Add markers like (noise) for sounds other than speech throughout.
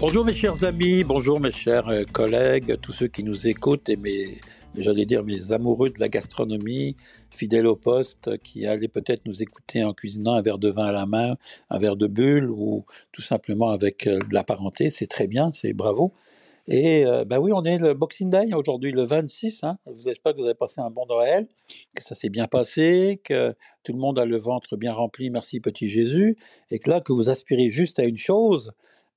Bonjour mes chers amis, bonjour mes chers euh, collègues, tous ceux qui nous écoutent et mes, j'allais dire mes amoureux de la gastronomie, fidèles au poste, qui allaient peut-être nous écouter en cuisinant un verre de vin à la main, un verre de bulle ou tout simplement avec euh, de la parenté, c'est très bien, c'est bravo. Et ben oui, on est le Boxing Day aujourd'hui, le 26. Hein. J'espère que vous avez passé un bon Noël, que ça s'est bien passé, que tout le monde a le ventre bien rempli, merci petit Jésus, et que là, que vous aspirez juste à une chose,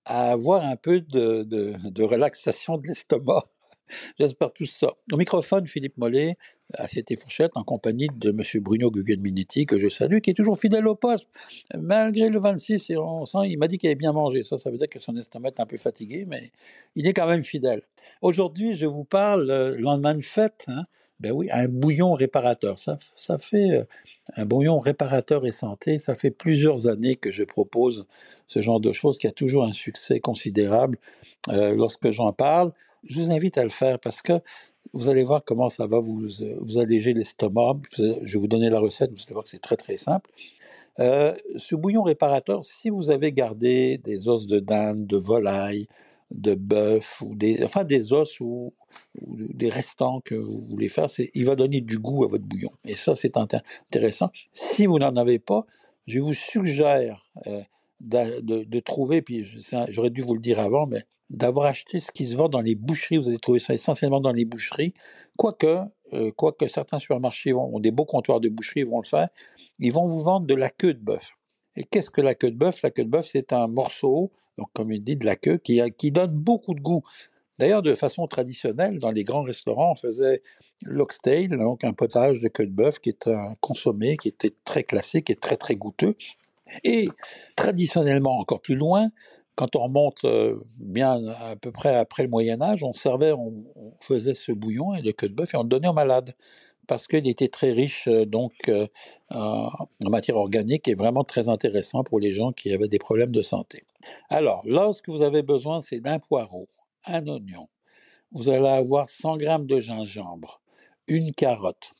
à avoir un peu de, relaxation de l'estomac. (laughs) J'espère tout ça. Au microphone, Philippe Mollet, à cette fourchette, en compagnie de M. Bruno Guglielminetti, que je salue, qui est toujours fidèle au poste. Malgré le 26, et on sent, il m'a dit qu'il avait bien mangé. Ça, ça veut dire que son estomac est un peu fatigué, mais il est quand même fidèle. Aujourd'hui, je vous parle, le lendemain de fête, hein, ben oui, un bouillon réparateur. Ça, ça fait euh, un bouillon réparateur et santé. Ça fait plusieurs années que je propose ce genre de choses qui a toujours un succès considérable euh, lorsque j'en parle. Je vous invite à le faire parce que vous allez voir comment ça va vous, vous alléger l'estomac. Je vais vous donner la recette, vous allez voir que c'est très très simple. Euh, ce bouillon réparateur, si vous avez gardé des os de dinde, de volaille, de bœuf ou des, enfin des os ou, des restants que vous voulez faire, il va donner du goût à votre bouillon. Et ça, c'est intéressant. Si vous n'en avez pas, je vous suggère euh, de, de, trouver, puis j'aurais dû vous le dire avant, mais d'avoir acheté ce qui se vend dans les boucheries. Vous allez trouver ça essentiellement dans les boucheries. Quoique, euh, quoique certains supermarchés ont, ont des beaux comptoirs de boucherie, vont le faire, ils vont vous vendre de la queue de bœuf. Et qu'est-ce que la queue de bœuf? La queue de bœuf, c'est un morceau, donc comme il dit, de la queue, qui, donne beaucoup de goût. D'ailleurs, de façon traditionnelle, dans les grands restaurants, on faisait l'oxtail, donc un potage de queue de bœuf qui est un consommé, qui était très classique et très très goûteux. Et traditionnellement, encore plus loin, quand on remonte euh, bien à peu près après le Moyen Âge, on servait, on, faisait ce bouillon et de queue de bœuf et on le donnait aux malades parce qu'il était très riche euh, donc euh, en matière organique et vraiment très intéressant pour les gens qui avaient des problèmes de santé. Alors, là, ce que vous avez besoin, c'est d'un poireau, un oignon. Vous allez avoir 100 grammes de gingembre, une carotte,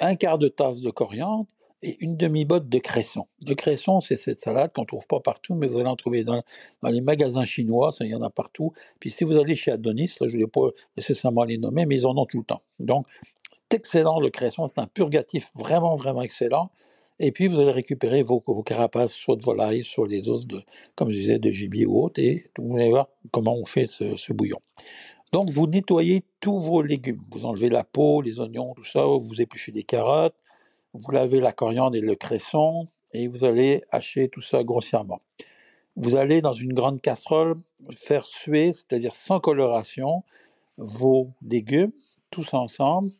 un quart de tasse de coriandre et une demi-botte de cresson. Le cresson, c'est cette salade qu'on trouve pas partout, mais vous allez en trouver dans, les magasins chinois, il y en a partout. Puis si vous allez chez Adonis, je ne vais pas nécessairement les nommer, mais ils en ont tout le temps. Donc, excellent le cresson, c'est un purgatif vraiment, vraiment excellent. Et puis, vous allez récupérer vos, carapaces, soit de volaille, soit les os de, comme je disais, de gibier ou autre, et vous allez voir comment on fait ce, ce bouillon. Donc, vous nettoyez tous vos légumes. Vous enlevez la peau, les oignons, tout ça, vous épluchez les carottes, vous lavez la coriandre et le cresson et vous allez hacher tout ça grossièrement. Vous allez dans une grande casserole faire suer, c'est-à-dire sans coloration, vos légumes, tous ensemble,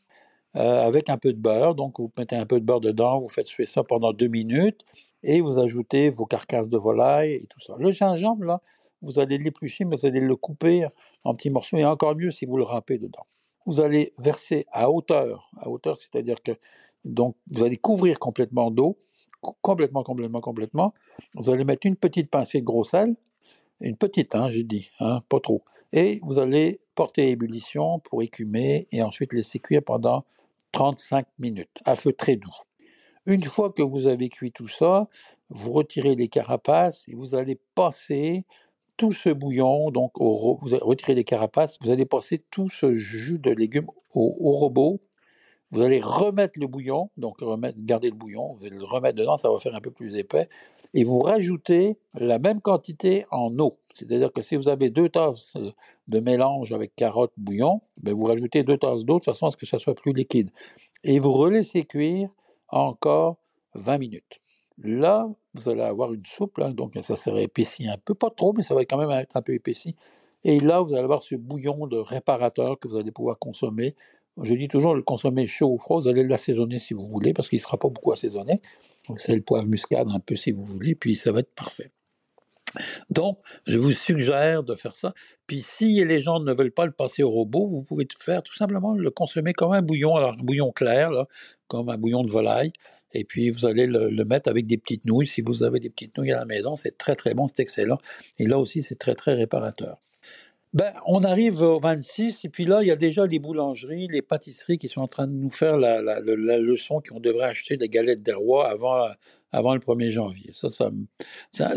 euh, avec un peu de beurre. Donc vous mettez un peu de beurre dedans, vous faites suer ça pendant deux minutes et vous ajoutez vos carcasses de volaille et tout ça. Le gingembre, là, vous allez l'éplucher, mais vous allez le couper en petits morceaux et encore mieux si vous le râpez dedans. Vous allez verser à hauteur, à hauteur, c'est-à-dire que donc, vous allez couvrir complètement d'eau, complètement, complètement, complètement. Vous allez mettre une petite pincée de gros sel, une petite, hein, j'ai dit, hein, pas trop. Et vous allez porter à ébullition pour écumer et ensuite laisser cuire pendant 35 minutes à feu très doux. Une fois que vous avez cuit tout ça, vous retirez les carapaces et vous allez passer tout ce bouillon, donc vous retirez les carapaces, vous allez passer tout ce jus de légumes au robot vous allez remettre le bouillon, donc garder le bouillon, vous allez le remettre dedans, ça va faire un peu plus épais, et vous rajoutez la même quantité en eau. C'est-à-dire que si vous avez deux tasses de mélange avec carotte, bouillon, ben vous rajoutez deux tasses d'eau de façon à ce que ça soit plus liquide. Et vous relaissez cuire encore 20 minutes. Là, vous allez avoir une soupe, donc ça sera épaissi un peu, pas trop, mais ça va quand même être un peu épaissi. Et là, vous allez avoir ce bouillon de réparateur que vous allez pouvoir consommer je dis toujours, le consommer chaud ou froid, vous allez l'assaisonner si vous voulez, parce qu'il ne sera pas beaucoup assaisonné. Donc, c'est le poivre muscade un peu si vous voulez, puis ça va être parfait. Donc, je vous suggère de faire ça. Puis, si les gens ne veulent pas le passer au robot, vous pouvez faire tout simplement le consommer comme un bouillon, alors un bouillon clair, comme un bouillon de volaille. Et puis, vous allez le, le, mettre avec des petites nouilles. Si vous avez des petites nouilles à la maison, c'est très, très bon, c'est excellent. Et là aussi, c'est très, très réparateur. Ben, on arrive au 26, et puis là, il y a déjà les boulangeries, les pâtisseries qui sont en train de nous faire la, la, leçon qu'on devrait acheter des galettes des rois avant, avant le 1er janvier. Ça ça,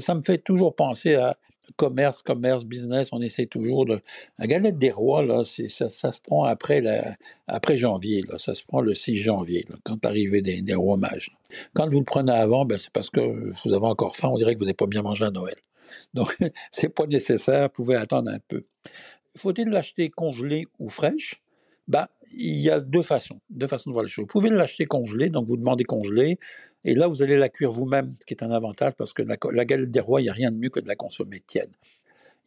ça, me fait toujours penser à, commerce, commerce, business, on essaie toujours de. La galette des rois, là, ça, ça, se prend après, la, après janvier, là, ça se prend le 6 janvier, quand l'arrivée des, des rois mages. Quand vous le prenez avant, ben, c'est parce que vous avez encore faim, on dirait que vous n'avez pas bien mangé à Noël. Donc, (laughs) c'est pas nécessaire, pouvez attendre un peu. Faut-il l'acheter congelé ou fraîche? Ben, il y a deux façons, deux façons de voir les choses. Vous pouvez l'acheter congelé, donc vous demandez congelé, et là, vous allez la cuire vous-même, ce qui est un avantage, parce que la, galette des rois, il n'y a rien de mieux que de la consommer tiède.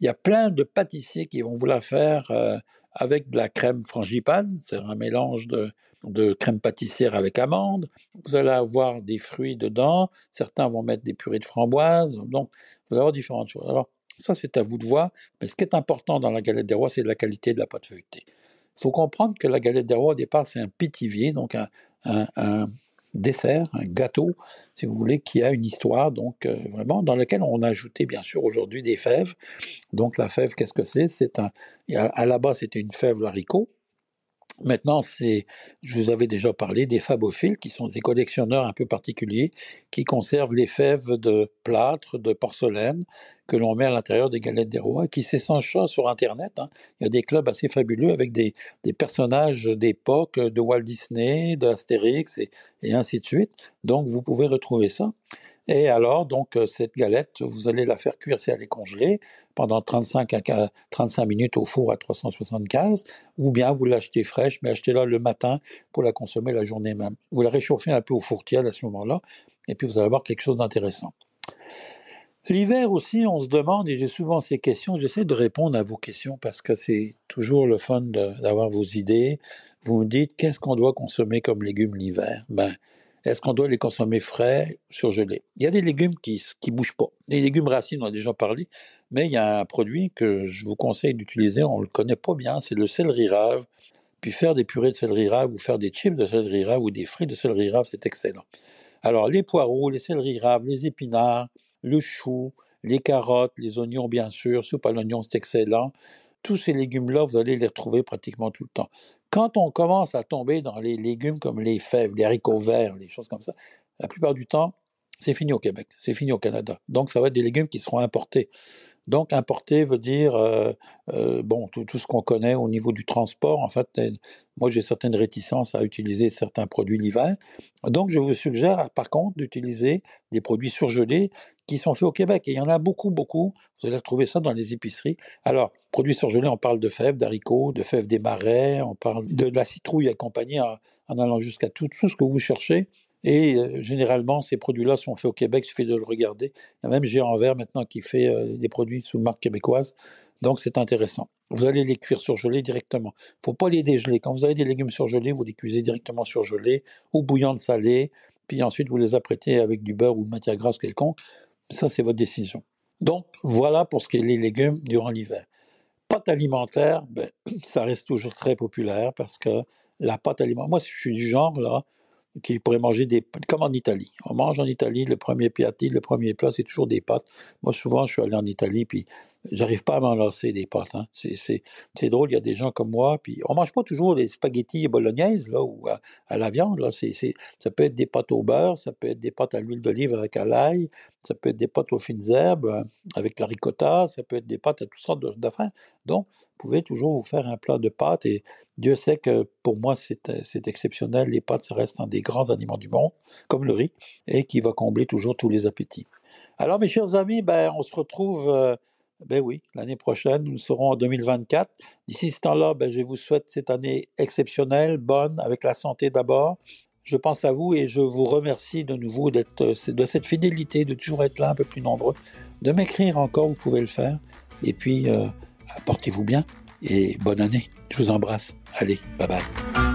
Il y a plein de pâtissiers qui vont vous la faire euh, avec de la crème frangipane, c'est un mélange de, de crème pâtissière avec amande. Vous allez avoir des fruits dedans, certains vont mettre des purées de framboises, donc vous allez avoir différentes choses. Alors, ça, c'est à vous de voir, mais ce qui est important dans la galette des rois, c'est la qualité de la pâte feuilletée. Il faut comprendre que la galette des rois, au départ, c'est un pitivier, donc un, dessert, un gâteau, si vous voulez, qui a une histoire, donc euh, vraiment, dans laquelle on a ajouté, bien sûr, aujourd'hui des fèves. Donc la fève, qu'est-ce que c'est? C'est un, à la base, c'était une fève haricot, Maintenant, c'est, je vous avais déjà parlé des fabophiles, qui sont des collectionneurs un peu particuliers, qui conservent les fèves de plâtre, de porcelaine, que l'on met à l'intérieur des galettes des rois, qui s'échangent sur Internet. Hein. Il y a des clubs assez fabuleux avec des, personnages d'époque, de Walt Disney, d'Astérix et, et ainsi de suite. Donc, vous pouvez retrouver ça. Et alors, donc, euh, cette galette, vous allez la faire cuire si elle est congelée pendant 35 à 35 minutes au four à 375, ou bien vous l'achetez fraîche, mais achetez-la le matin pour la consommer la journée même. Vous la réchauffez un peu au four à ce moment-là, et puis vous allez avoir quelque chose d'intéressant. L'hiver aussi, on se demande, et j'ai souvent ces questions, j'essaie de répondre à vos questions parce que c'est toujours le fun d'avoir vos idées. Vous me dites, qu'est-ce qu'on doit consommer comme légumes l'hiver? Ben, est-ce qu'on doit les consommer frais, surgelés? Il y a des légumes qui qui bougent pas. Les légumes racines, on a déjà parlé, mais il y a un produit que je vous conseille d'utiliser, on le connaît pas bien, c'est le céleri rave. Puis faire des purées de céleri rave ou faire des chips de céleri rave ou des fruits de céleri rave, c'est excellent. Alors les poireaux, les céleri raves, les épinards, le chou, les carottes, les oignons bien sûr, soupe à l'oignon, c'est excellent tous ces légumes-là, vous allez les retrouver pratiquement tout le temps. Quand on commence à tomber dans les légumes comme les fèves, les haricots verts, les choses comme ça, la plupart du temps, c'est fini au Québec, c'est fini au Canada. Donc, ça va être des légumes qui seront importés. Donc, importer veut dire, euh, euh, bon, tout, ce qu'on connaît au niveau du transport. En fait, euh, moi, j'ai certaines réticences à utiliser certains produits l'hiver. Donc, je vous suggère, par contre, d'utiliser des produits surgelés qui sont faits au Québec. Et il y en a beaucoup, beaucoup. Vous allez retrouver ça dans les épiceries. Alors, produits surgelés, on parle de fèves, d'haricots, de fèves des marais, on parle de, la citrouille accompagnée en, en allant jusqu'à tout ce que vous cherchez. Et généralement, ces produits-là sont faits au Québec, il suffit de le regarder. Il y a même Géant Vert maintenant qui fait des produits sous marque québécoise. Donc, c'est intéressant. Vous allez les cuire surgelés directement. Il ne faut pas les dégeler. Quand vous avez des légumes surgelés, vous les cuisez directement surgelés ou bouillante salée. Puis ensuite, vous les apprêtez avec du beurre ou de matière grasse quelconque. Ça, c'est votre décision. Donc, voilà pour ce qui est des légumes durant l'hiver. Pâte alimentaire, ben, (clears throat) ça reste toujours très populaire parce que la pâte alimentaire, moi, je suis du genre, là, qui pourrait manger des comme en Italie. On mange en Italie, le premier piatti, le premier plat, c'est toujours des pâtes. Moi, souvent, je suis allé en Italie, puis j'arrive pas à m'en lasser des pâtes. Hein. C'est drôle, il y a des gens comme moi, puis on mange pas toujours des spaghettis bolognaises, là, ou à, la viande, là. C'est ça peut être des pâtes au beurre, ça peut être des pâtes à l'huile d'olive avec à l'ail, ça peut être des pâtes aux fines herbes, euh, avec la ricotta, ça peut être des pâtes à toutes sortes d'affaires. Donc, pouvez toujours vous faire un plat de pâtes et Dieu sait que pour moi c'est exceptionnel. Les pâtes, ça reste un des grands aliments du monde, comme le riz, et qui va combler toujours tous les appétits. Alors mes chers amis, ben, on se retrouve, euh, ben oui, l'année prochaine, nous serons en 2024. D'ici ce temps-là, ben, je vous souhaite cette année exceptionnelle, bonne, avec la santé d'abord. Je pense à vous et je vous remercie de nouveau d'être de cette fidélité, de toujours être là un peu plus nombreux, de m'écrire encore, vous pouvez le faire. Et puis, euh, portez-vous bien et bonne année. Je vous embrasse. Allez, bye bye.